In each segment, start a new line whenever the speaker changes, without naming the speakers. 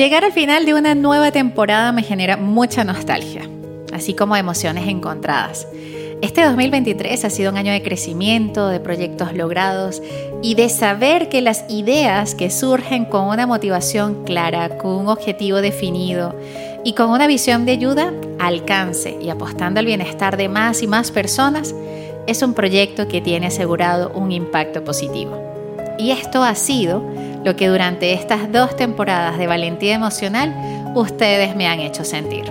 Llegar al final de una nueva temporada me genera mucha nostalgia, así como emociones encontradas. Este 2023 ha sido un año de crecimiento, de proyectos logrados y de saber que las ideas que surgen con una motivación clara, con un objetivo definido y con una visión de ayuda, alcance y apostando al bienestar de más y más personas, es un proyecto que tiene asegurado un impacto positivo. Y esto ha sido lo que durante estas dos temporadas de Valentía Emocional ustedes me han hecho sentir.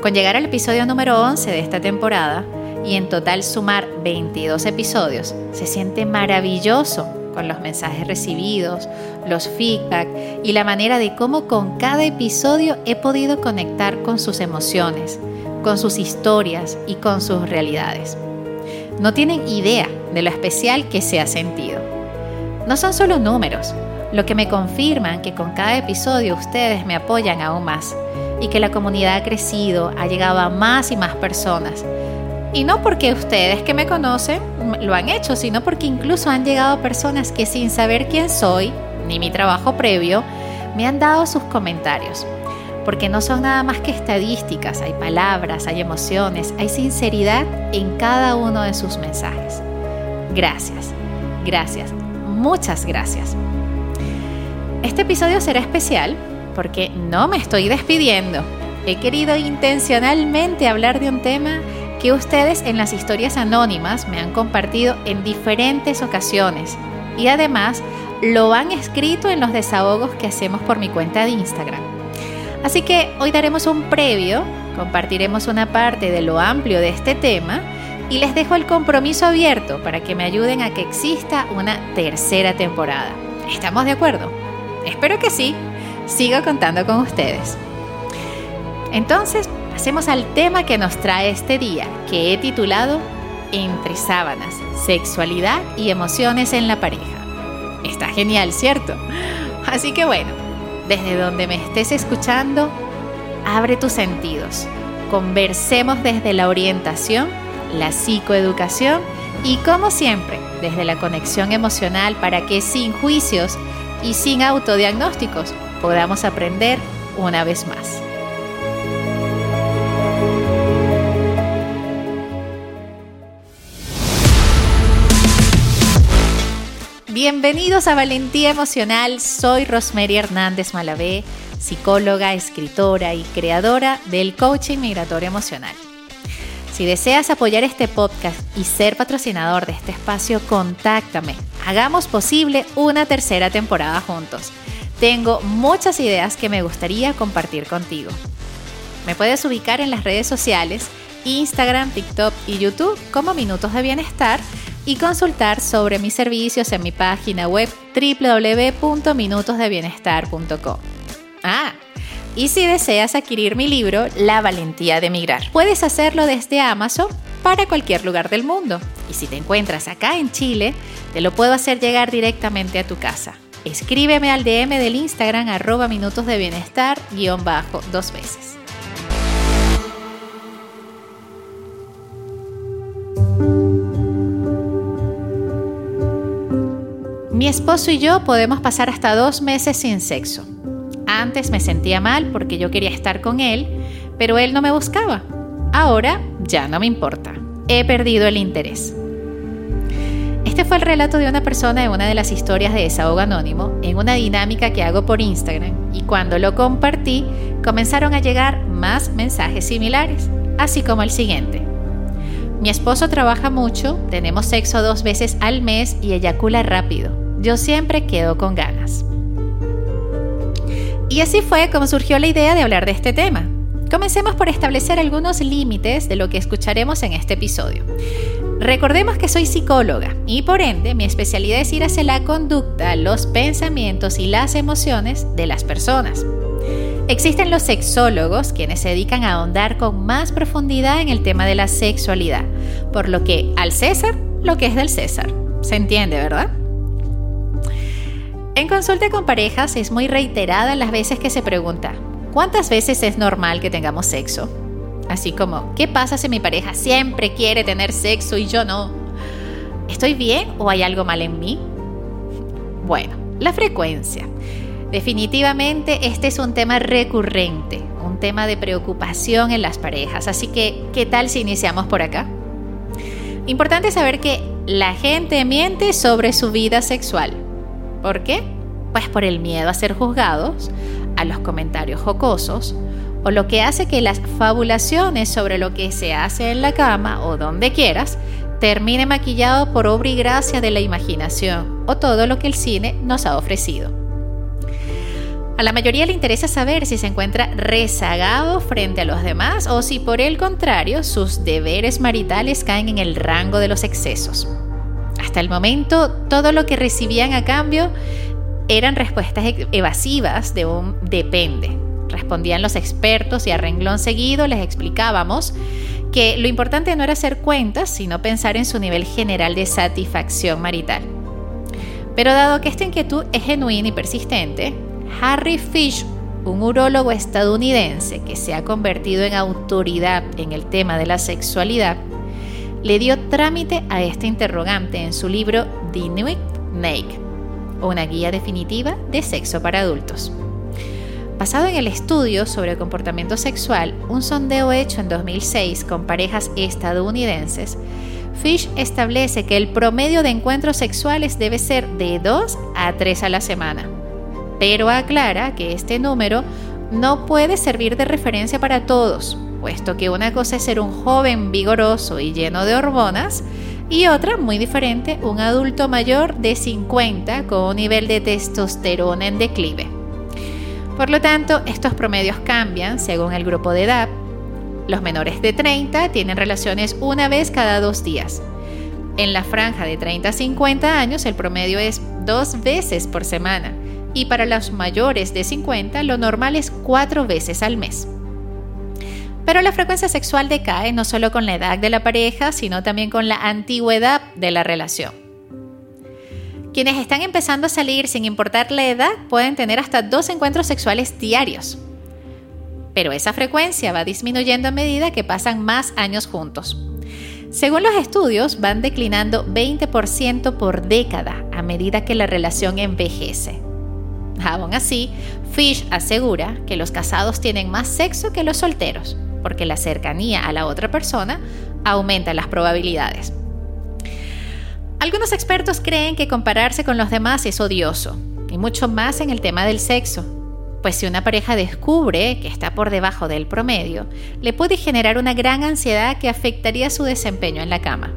Con llegar al episodio número 11 de esta temporada y en total sumar 22 episodios, se siente maravilloso con los mensajes recibidos, los feedback y la manera de cómo con cada episodio he podido conectar con sus emociones, con sus historias y con sus realidades. No tienen idea de lo especial que se ha sentido. No son solo números, lo que me confirman que con cada episodio ustedes me apoyan aún más y que la comunidad ha crecido, ha llegado a más y más personas. Y no porque ustedes que me conocen lo han hecho, sino porque incluso han llegado personas que sin saber quién soy, ni mi trabajo previo, me han dado sus comentarios. Porque no son nada más que estadísticas, hay palabras, hay emociones, hay sinceridad en cada uno de sus mensajes. Gracias, gracias muchas gracias. Este episodio será especial porque no me estoy despidiendo. He querido intencionalmente hablar de un tema que ustedes en las historias anónimas me han compartido en diferentes ocasiones y además lo han escrito en los desahogos que hacemos por mi cuenta de Instagram. Así que hoy daremos un previo, compartiremos una parte de lo amplio de este tema y les dejo el compromiso abierto para que me ayuden a que exista una tercera temporada. ¿Estamos de acuerdo? Espero que sí. Sigo contando con ustedes. Entonces, pasemos al tema que nos trae este día, que he titulado Entre sábanas, sexualidad y emociones en la pareja. Está genial, ¿cierto? Así que bueno, desde donde me estés escuchando, abre tus sentidos. Conversemos desde la orientación la psicoeducación y como siempre, desde la conexión emocional para que sin juicios y sin autodiagnósticos podamos aprender una vez más. Bienvenidos a Valentía Emocional, soy Rosemary Hernández Malavé, psicóloga, escritora y creadora del coaching migratorio emocional. Si deseas apoyar este podcast y ser patrocinador de este espacio, contáctame. Hagamos posible una tercera temporada juntos. Tengo muchas ideas que me gustaría compartir contigo. Me puedes ubicar en las redes sociales, Instagram, TikTok y YouTube como Minutos de Bienestar y consultar sobre mis servicios en mi página web www.minutosdebienestar.com. Ah, y si deseas adquirir mi libro La valentía de emigrar, puedes hacerlo desde Amazon para cualquier lugar del mundo. Y si te encuentras acá en Chile, te lo puedo hacer llegar directamente a tu casa. Escríbeme al DM del Instagram arroba minutos de bienestar guion bajo dos veces. Mi esposo y yo podemos pasar hasta dos meses sin sexo. Antes me sentía mal porque yo quería estar con él, pero él no me buscaba. Ahora ya no me importa. He perdido el interés. Este fue el relato de una persona en una de las historias de Desahogo Anónimo, en una dinámica que hago por Instagram, y cuando lo compartí, comenzaron a llegar más mensajes similares, así como el siguiente. Mi esposo trabaja mucho, tenemos sexo dos veces al mes y eyacula rápido. Yo siempre quedo con ganas. Y así fue como surgió la idea de hablar de este tema. Comencemos por establecer algunos límites de lo que escucharemos en este episodio. Recordemos que soy psicóloga y por ende mi especialidad es ir hacia la conducta, los pensamientos y las emociones de las personas. Existen los sexólogos quienes se dedican a ahondar con más profundidad en el tema de la sexualidad, por lo que al César lo que es del César. ¿Se entiende, verdad? En consulta con parejas es muy reiterada las veces que se pregunta, ¿cuántas veces es normal que tengamos sexo? Así como, ¿qué pasa si mi pareja siempre quiere tener sexo y yo no? ¿Estoy bien o hay algo mal en mí? Bueno, la frecuencia. Definitivamente este es un tema recurrente, un tema de preocupación en las parejas, así que ¿qué tal si iniciamos por acá? Importante saber que la gente miente sobre su vida sexual. ¿Por qué? Pues por el miedo a ser juzgados, a los comentarios jocosos, o lo que hace que las fabulaciones sobre lo que se hace en la cama o donde quieras termine maquillado por obra y gracia de la imaginación o todo lo que el cine nos ha ofrecido. A la mayoría le interesa saber si se encuentra rezagado frente a los demás o si por el contrario sus deberes maritales caen en el rango de los excesos. Hasta el momento, todo lo que recibían a cambio eran respuestas evasivas de un depende, respondían los expertos y a renglón seguido les explicábamos que lo importante no era hacer cuentas, sino pensar en su nivel general de satisfacción marital. Pero dado que esta inquietud es genuina y persistente, Harry Fish, un urólogo estadounidense que se ha convertido en autoridad en el tema de la sexualidad, le dio trámite a este interrogante en su libro The New Naked, una guía definitiva de sexo para adultos. Basado en el estudio sobre comportamiento sexual, un sondeo hecho en 2006 con parejas estadounidenses, Fish establece que el promedio de encuentros sexuales debe ser de 2 a 3 a la semana, pero aclara que este número no puede servir de referencia para todos, puesto que una cosa es ser un joven vigoroso y lleno de hormonas, y otra, muy diferente, un adulto mayor de 50 con un nivel de testosterona en declive. Por lo tanto, estos promedios cambian según el grupo de edad. Los menores de 30 tienen relaciones una vez cada dos días. En la franja de 30 a 50 años el promedio es dos veces por semana y para los mayores de 50 lo normal es cuatro veces al mes. Pero la frecuencia sexual decae no solo con la edad de la pareja, sino también con la antigüedad de la relación. Quienes están empezando a salir sin importar la edad pueden tener hasta dos encuentros sexuales diarios. Pero esa frecuencia va disminuyendo a medida que pasan más años juntos. Según los estudios, van declinando 20% por década a medida que la relación envejece. Aún así, Fish asegura que los casados tienen más sexo que los solteros, porque la cercanía a la otra persona aumenta las probabilidades. Algunos expertos creen que compararse con los demás es odioso, y mucho más en el tema del sexo, pues si una pareja descubre que está por debajo del promedio, le puede generar una gran ansiedad que afectaría su desempeño en la cama.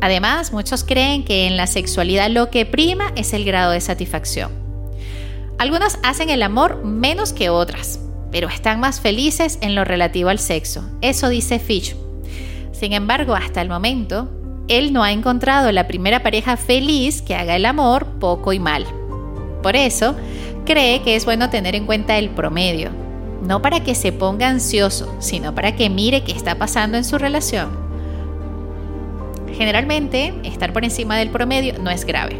Además, muchos creen que en la sexualidad lo que prima es el grado de satisfacción. Algunos hacen el amor menos que otras, pero están más felices en lo relativo al sexo. Eso dice Fish. Sin embargo, hasta el momento, él no ha encontrado la primera pareja feliz que haga el amor poco y mal. Por eso, cree que es bueno tener en cuenta el promedio, no para que se ponga ansioso, sino para que mire qué está pasando en su relación. Generalmente, estar por encima del promedio no es grave.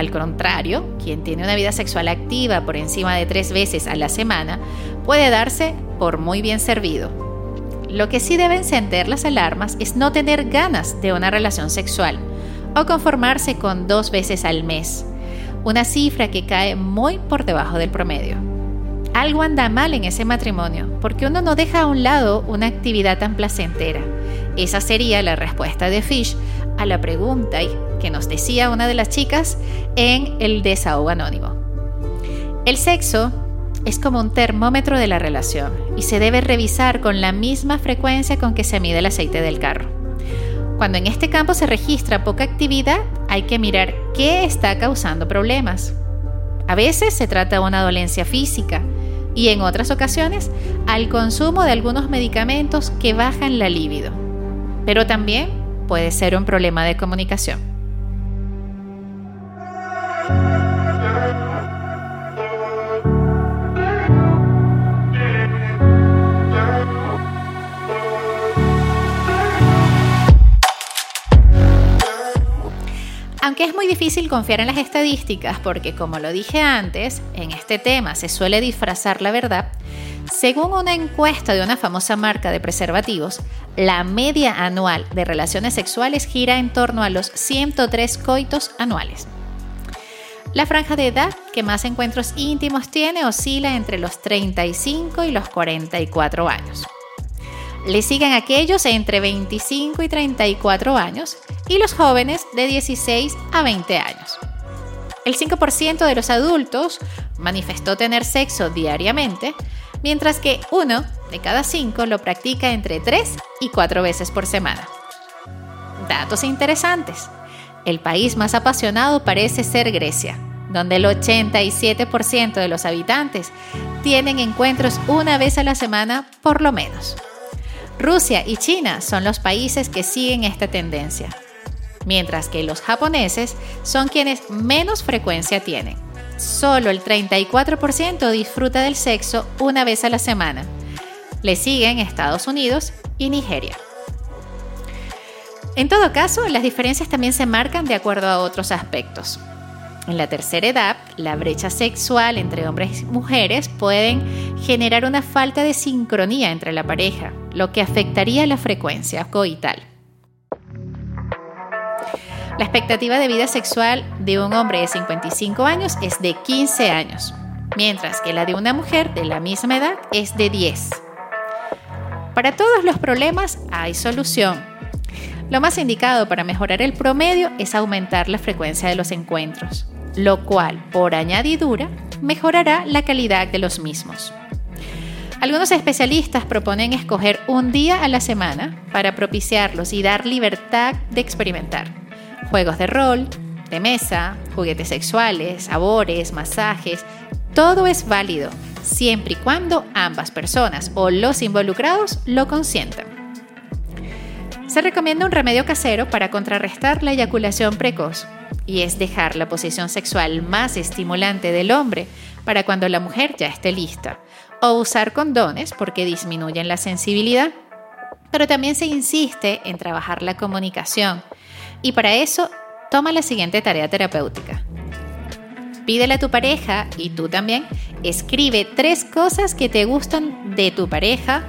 Al contrario, quien tiene una vida sexual activa por encima de tres veces a la semana puede darse por muy bien servido lo que sí debe encender las alarmas es no tener ganas de una relación sexual o conformarse con dos veces al mes, una cifra que cae muy por debajo del promedio. Algo anda mal en ese matrimonio porque uno no deja a un lado una actividad tan placentera. Esa sería la respuesta de Fish a la pregunta que nos decía una de las chicas en el desahogo anónimo. El sexo es como un termómetro de la relación y se debe revisar con la misma frecuencia con que se mide el aceite del carro. Cuando en este campo se registra poca actividad, hay que mirar qué está causando problemas. A veces se trata de una dolencia física y en otras ocasiones al consumo de algunos medicamentos que bajan la libido. Pero también puede ser un problema de comunicación. Es muy difícil confiar en las estadísticas porque, como lo dije antes, en este tema se suele disfrazar la verdad, según una encuesta de una famosa marca de preservativos, la media anual de relaciones sexuales gira en torno a los 103 coitos anuales. La franja de edad que más encuentros íntimos tiene oscila entre los 35 y los 44 años. Le siguen aquellos entre 25 y 34 años y los jóvenes de 16 a 20 años. El 5% de los adultos manifestó tener sexo diariamente, mientras que uno de cada cinco lo practica entre 3 y 4 veces por semana. Datos interesantes. El país más apasionado parece ser Grecia, donde el 87% de los habitantes tienen encuentros una vez a la semana por lo menos. Rusia y China son los países que siguen esta tendencia, mientras que los japoneses son quienes menos frecuencia tienen. Solo el 34% disfruta del sexo una vez a la semana. Le siguen Estados Unidos y Nigeria. En todo caso, las diferencias también se marcan de acuerdo a otros aspectos. En la tercera edad, la brecha sexual entre hombres y mujeres pueden generar una falta de sincronía entre la pareja, lo que afectaría la frecuencia coital. La expectativa de vida sexual de un hombre de 55 años es de 15 años, mientras que la de una mujer de la misma edad es de 10. Para todos los problemas hay solución, lo más indicado para mejorar el promedio es aumentar la frecuencia de los encuentros, lo cual, por añadidura, mejorará la calidad de los mismos. Algunos especialistas proponen escoger un día a la semana para propiciarlos y dar libertad de experimentar. Juegos de rol, de mesa, juguetes sexuales, sabores, masajes, todo es válido siempre y cuando ambas personas o los involucrados lo consientan. Se recomienda un remedio casero para contrarrestar la eyaculación precoz y es dejar la posición sexual más estimulante del hombre para cuando la mujer ya esté lista o usar condones porque disminuyen la sensibilidad. Pero también se insiste en trabajar la comunicación y para eso toma la siguiente tarea terapéutica. Pídele a tu pareja y tú también escribe tres cosas que te gustan de tu pareja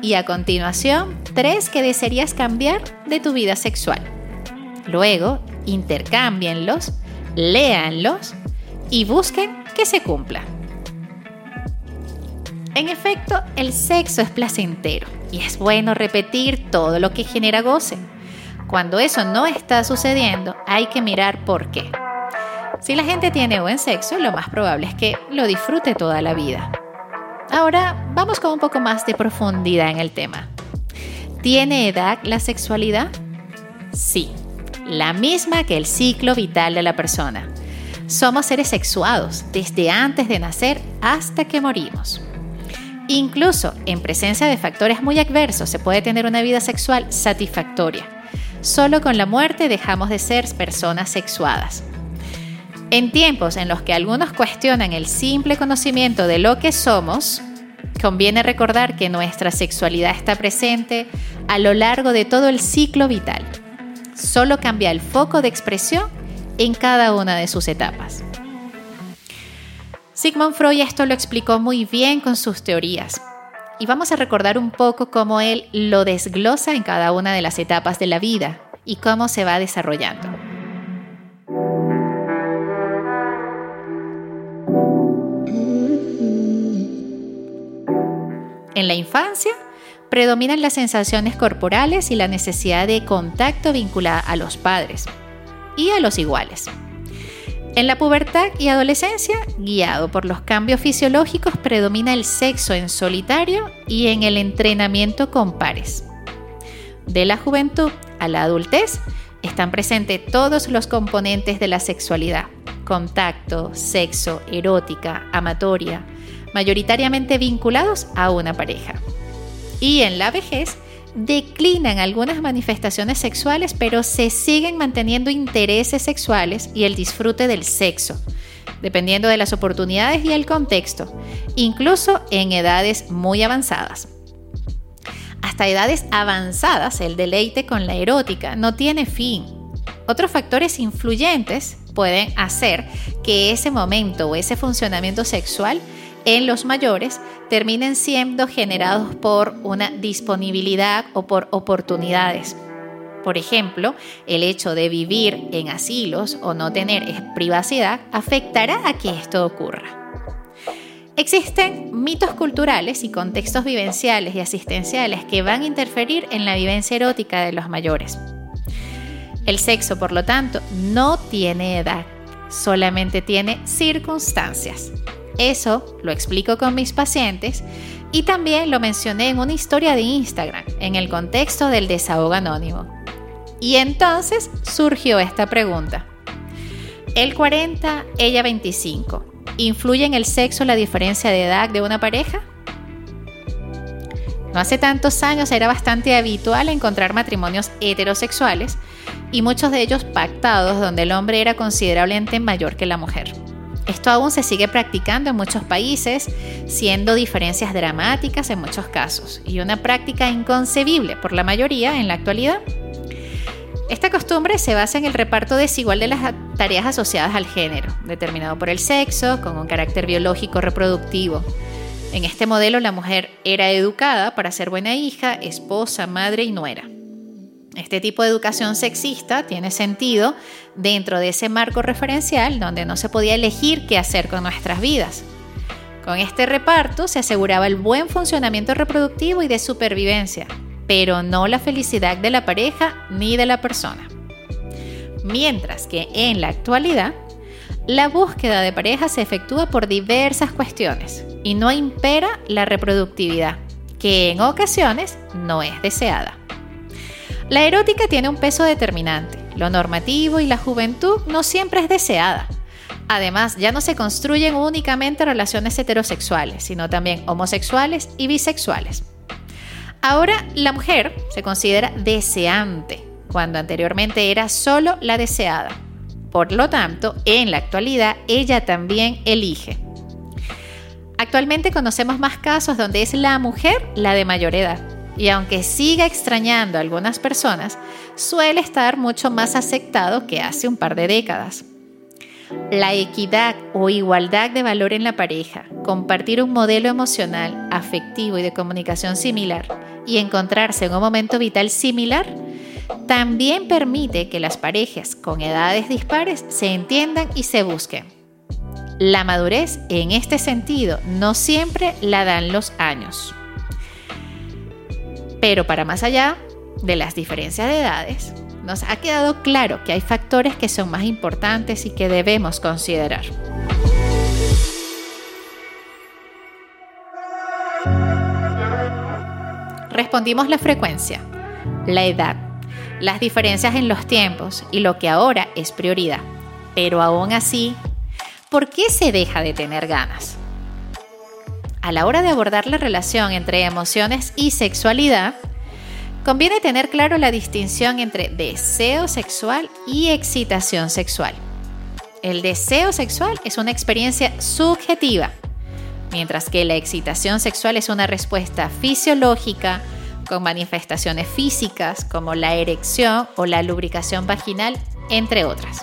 y a continuación tres que desearías cambiar de tu vida sexual. Luego, intercámbienlos, léanlos y busquen que se cumpla. En efecto, el sexo es placentero y es bueno repetir todo lo que genera goce. Cuando eso no está sucediendo, hay que mirar por qué. Si la gente tiene buen sexo, lo más probable es que lo disfrute toda la vida. Ahora vamos con un poco más de profundidad en el tema. ¿Tiene edad la sexualidad? Sí, la misma que el ciclo vital de la persona. Somos seres sexuados desde antes de nacer hasta que morimos. Incluso en presencia de factores muy adversos se puede tener una vida sexual satisfactoria. Solo con la muerte dejamos de ser personas sexuadas. En tiempos en los que algunos cuestionan el simple conocimiento de lo que somos, conviene recordar que nuestra sexualidad está presente a lo largo de todo el ciclo vital. Solo cambia el foco de expresión en cada una de sus etapas. Sigmund Freud esto lo explicó muy bien con sus teorías. Y vamos a recordar un poco cómo él lo desglosa en cada una de las etapas de la vida y cómo se va desarrollando. En la infancia, predominan las sensaciones corporales y la necesidad de contacto vinculada a los padres y a los iguales. En la pubertad y adolescencia, guiado por los cambios fisiológicos, predomina el sexo en solitario y en el entrenamiento con pares. De la juventud a la adultez, están presentes todos los componentes de la sexualidad, contacto, sexo, erótica, amatoria, mayoritariamente vinculados a una pareja. Y en la vejez declinan algunas manifestaciones sexuales, pero se siguen manteniendo intereses sexuales y el disfrute del sexo, dependiendo de las oportunidades y el contexto, incluso en edades muy avanzadas. Hasta edades avanzadas, el deleite con la erótica no tiene fin. Otros factores influyentes pueden hacer que ese momento o ese funcionamiento sexual en los mayores terminen siendo generados por una disponibilidad o por oportunidades. Por ejemplo, el hecho de vivir en asilos o no tener privacidad afectará a que esto ocurra. Existen mitos culturales y contextos vivenciales y asistenciales que van a interferir en la vivencia erótica de los mayores. El sexo, por lo tanto, no tiene edad, solamente tiene circunstancias. Eso lo explico con mis pacientes y también lo mencioné en una historia de Instagram, en el contexto del desahogo anónimo. Y entonces surgió esta pregunta. El 40, ella 25. ¿Influye en el sexo la diferencia de edad de una pareja? No hace tantos años era bastante habitual encontrar matrimonios heterosexuales y muchos de ellos pactados donde el hombre era considerablemente mayor que la mujer. Esto aún se sigue practicando en muchos países, siendo diferencias dramáticas en muchos casos y una práctica inconcebible por la mayoría en la actualidad. Esta costumbre se basa en el reparto desigual de las tareas asociadas al género, determinado por el sexo, con un carácter biológico reproductivo. En este modelo la mujer era educada para ser buena hija, esposa, madre y nuera. Este tipo de educación sexista tiene sentido dentro de ese marco referencial donde no se podía elegir qué hacer con nuestras vidas. Con este reparto se aseguraba el buen funcionamiento reproductivo y de supervivencia, pero no la felicidad de la pareja ni de la persona. Mientras que en la actualidad, la búsqueda de pareja se efectúa por diversas cuestiones y no impera la reproductividad, que en ocasiones no es deseada. La erótica tiene un peso determinante, lo normativo y la juventud no siempre es deseada. Además, ya no se construyen únicamente relaciones heterosexuales, sino también homosexuales y bisexuales. Ahora la mujer se considera deseante, cuando anteriormente era solo la deseada. Por lo tanto, en la actualidad ella también elige. Actualmente conocemos más casos donde es la mujer la de mayor edad. Y aunque siga extrañando a algunas personas, suele estar mucho más aceptado que hace un par de décadas. La equidad o igualdad de valor en la pareja, compartir un modelo emocional, afectivo y de comunicación similar y encontrarse en un momento vital similar, también permite que las parejas con edades dispares se entiendan y se busquen. La madurez en este sentido no siempre la dan los años. Pero para más allá de las diferencias de edades, nos ha quedado claro que hay factores que son más importantes y que debemos considerar. Respondimos la frecuencia, la edad, las diferencias en los tiempos y lo que ahora es prioridad. Pero aún así, ¿por qué se deja de tener ganas? A la hora de abordar la relación entre emociones y sexualidad, conviene tener claro la distinción entre deseo sexual y excitación sexual. El deseo sexual es una experiencia subjetiva, mientras que la excitación sexual es una respuesta fisiológica con manifestaciones físicas como la erección o la lubricación vaginal, entre otras.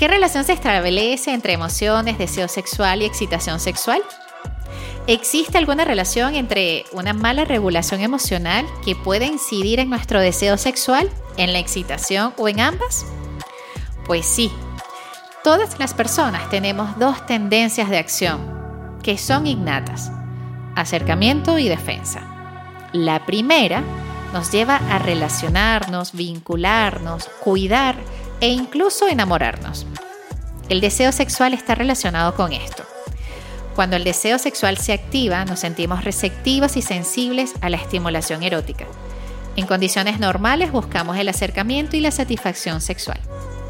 ¿Qué relación se establece entre emociones, deseo sexual y excitación sexual? ¿Existe alguna relación entre una mala regulación emocional que pueda incidir en nuestro deseo sexual, en la excitación o en ambas? Pues sí, todas las personas tenemos dos tendencias de acción que son innatas, acercamiento y defensa. La primera nos lleva a relacionarnos, vincularnos, cuidar e incluso enamorarnos. El deseo sexual está relacionado con esto. Cuando el deseo sexual se activa, nos sentimos receptivos y sensibles a la estimulación erótica. En condiciones normales buscamos el acercamiento y la satisfacción sexual.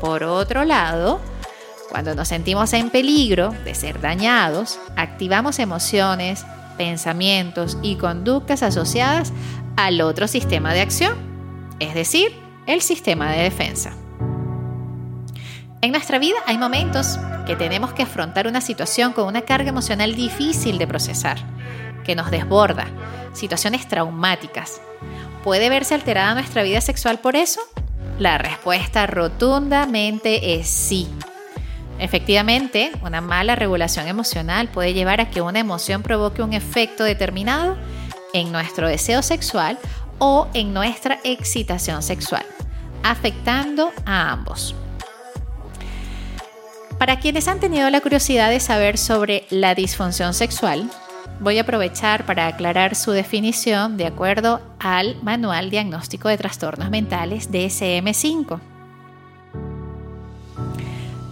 Por otro lado, cuando nos sentimos en peligro de ser dañados, activamos emociones, pensamientos y conductas asociadas al otro sistema de acción, es decir, el sistema de defensa. En nuestra vida hay momentos que tenemos que afrontar una situación con una carga emocional difícil de procesar, que nos desborda, situaciones traumáticas. ¿Puede verse alterada nuestra vida sexual por eso? La respuesta rotundamente es sí. Efectivamente, una mala regulación emocional puede llevar a que una emoción provoque un efecto determinado en nuestro deseo sexual o en nuestra excitación sexual, afectando a ambos. Para quienes han tenido la curiosidad de saber sobre la disfunción sexual, voy a aprovechar para aclarar su definición de acuerdo al Manual Diagnóstico de Trastornos Mentales DSM-5.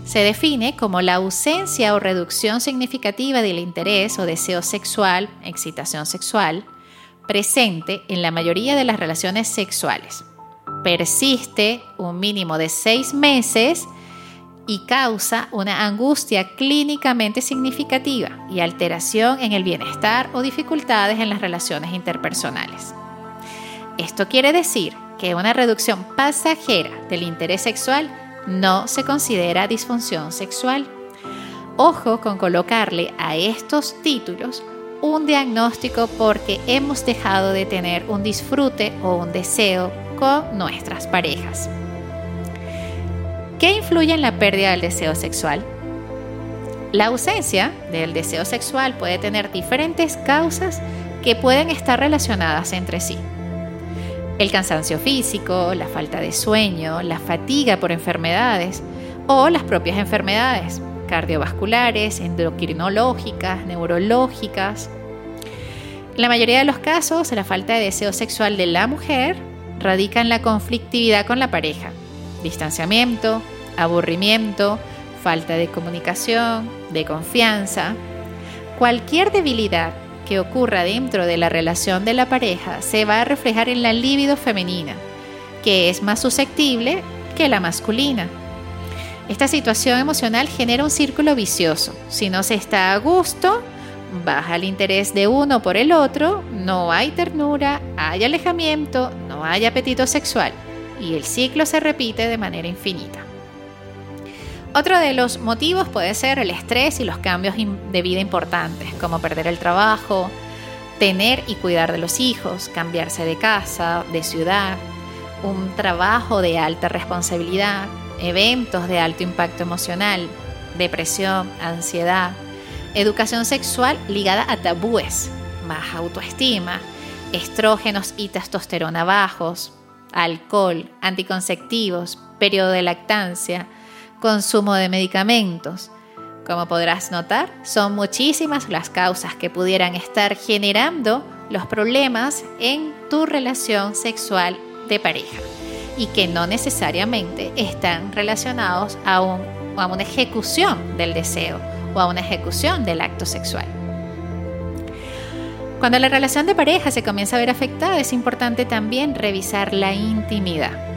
Se define como la ausencia o reducción significativa del interés o deseo sexual, excitación sexual, presente en la mayoría de las relaciones sexuales. Persiste un mínimo de seis meses y causa una angustia clínicamente significativa y alteración en el bienestar o dificultades en las relaciones interpersonales. Esto quiere decir que una reducción pasajera del interés sexual no se considera disfunción sexual. Ojo con colocarle a estos títulos un diagnóstico porque hemos dejado de tener un disfrute o un deseo con nuestras parejas. ¿Qué influye en la pérdida del deseo sexual? La ausencia del deseo sexual puede tener diferentes causas que pueden estar relacionadas entre sí. El cansancio físico, la falta de sueño, la fatiga por enfermedades o las propias enfermedades cardiovasculares, endocrinológicas, neurológicas. En la mayoría de los casos, la falta de deseo sexual de la mujer radica en la conflictividad con la pareja, distanciamiento, aburrimiento, falta de comunicación, de confianza. Cualquier debilidad que ocurra dentro de la relación de la pareja se va a reflejar en la libido femenina, que es más susceptible que la masculina. Esta situación emocional genera un círculo vicioso. Si no se está a gusto, baja el interés de uno por el otro, no hay ternura, hay alejamiento, no hay apetito sexual y el ciclo se repite de manera infinita. Otro de los motivos puede ser el estrés y los cambios de vida importantes, como perder el trabajo, tener y cuidar de los hijos, cambiarse de casa, de ciudad, un trabajo de alta responsabilidad, eventos de alto impacto emocional, depresión, ansiedad, educación sexual ligada a tabúes, baja autoestima, estrógenos y testosterona bajos, alcohol, anticonceptivos, periodo de lactancia, consumo de medicamentos. Como podrás notar, son muchísimas las causas que pudieran estar generando los problemas en tu relación sexual de pareja y que no necesariamente están relacionados a, una ejecución del deseo o a una ejecución del acto sexual. Cuando la relación de pareja se comienza a ver afectada, es importante también revisar la intimidad.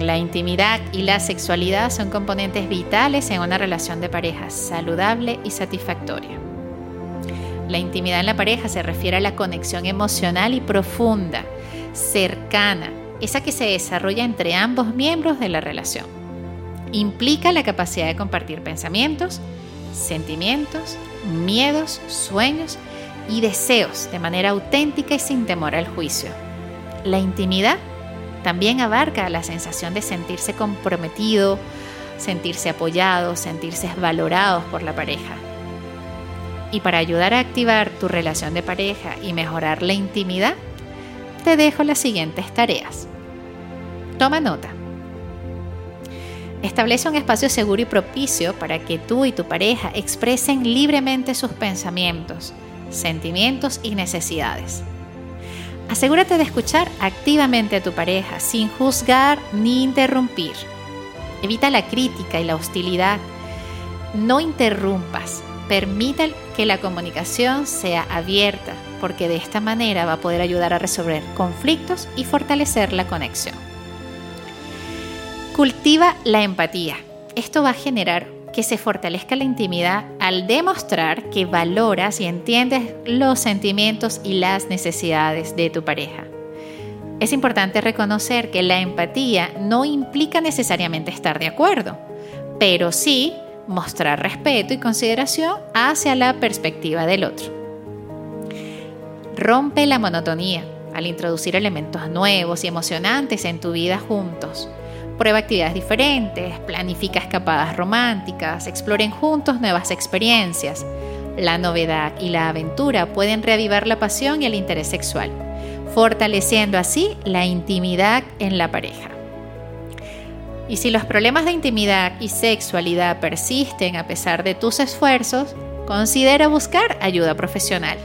La intimidad y la sexualidad son componentes vitales en una relación de pareja saludable y satisfactoria. La intimidad en la pareja se refiere a la conexión emocional y profunda, cercana, esa que se desarrolla entre ambos miembros de la relación. Implica la capacidad de compartir pensamientos, sentimientos, miedos, sueños y deseos de manera auténtica y sin temor al juicio. La intimidad también abarca la sensación de sentirse comprometido, sentirse apoyado, sentirse valorados por la pareja. Y para ayudar a activar tu relación de pareja y mejorar la intimidad, te dejo las siguientes tareas. Toma nota. Establece un espacio seguro y propicio para que tú y tu pareja expresen libremente sus pensamientos, sentimientos y necesidades. Asegúrate de escuchar activamente a tu pareja sin juzgar ni interrumpir. Evita la crítica y la hostilidad. No interrumpas. Permita que la comunicación sea abierta, porque de esta manera va a poder ayudar a resolver conflictos y fortalecer la conexión. Cultiva la empatía. Esto va a generar que se fortalezca la intimidad al demostrar que valoras y entiendes los sentimientos y las necesidades de tu pareja. Es importante reconocer que la empatía no implica necesariamente estar de acuerdo, pero sí mostrar respeto y consideración hacia la perspectiva del otro. Rompe la monotonía al introducir elementos nuevos y emocionantes en tu vida juntos. Prueba actividades diferentes, planifica escapadas románticas, exploren juntos nuevas experiencias. La novedad y la aventura pueden reavivar la pasión y el interés sexual. fortaleciendo así la intimidad en la pareja. Y si los problemas de intimidad y sexualidad persisten a pesar de tus esfuerzos, considera buscar ayuda profesional.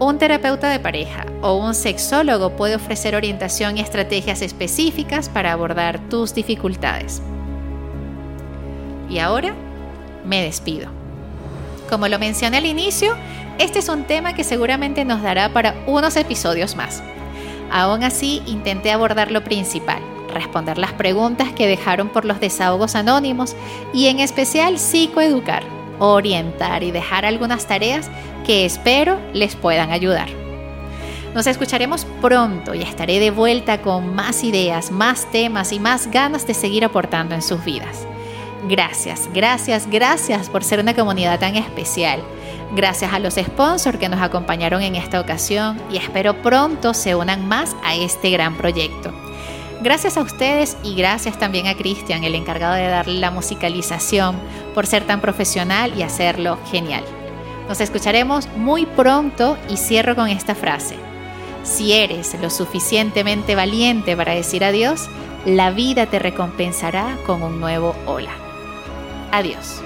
Un terapeuta de pareja o un sexólogo puede ofrecer orientación y estrategias específicas para abordar tus dificultades. Y ahora me despido. Como lo mencioné al inicio, este es un tema que seguramente nos dará para unos episodios más. Aún así, intenté abordar lo principal, responder las preguntas que dejaron por los desahogos anónimos y en especial psicoeducar, orientar y dejar algunas tareas que espero les puedan ayudar. Nos escucharemos pronto y estaré de vuelta con más ideas, más temas y más ganas de seguir aportando en sus vidas. Gracias, gracias, gracias por ser una comunidad tan especial. Gracias a los sponsors que nos acompañaron en esta ocasión y espero pronto se unan más a este gran proyecto. Gracias a ustedes y gracias también a Cristian, el encargado de darle la musicalización, por ser tan profesional y hacerlo genial. Nos escucharemos muy pronto y cierro con esta frase. Si eres lo suficientemente valiente para decir adiós, la vida te recompensará con un nuevo hola. Adiós.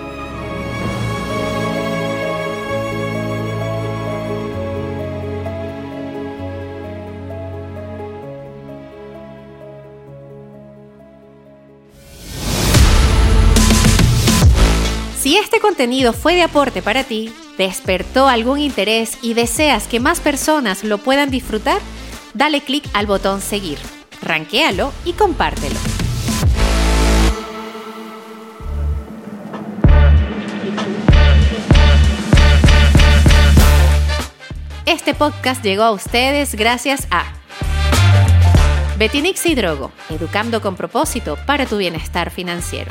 Este contenido fue de aporte para ti, despertó algún interés y deseas que más personas lo puedan disfrutar, dale clic al botón seguir, ranquéalo y compártelo. Este podcast llegó a ustedes gracias a Betinix Drogo, educando con propósito para tu bienestar financiero.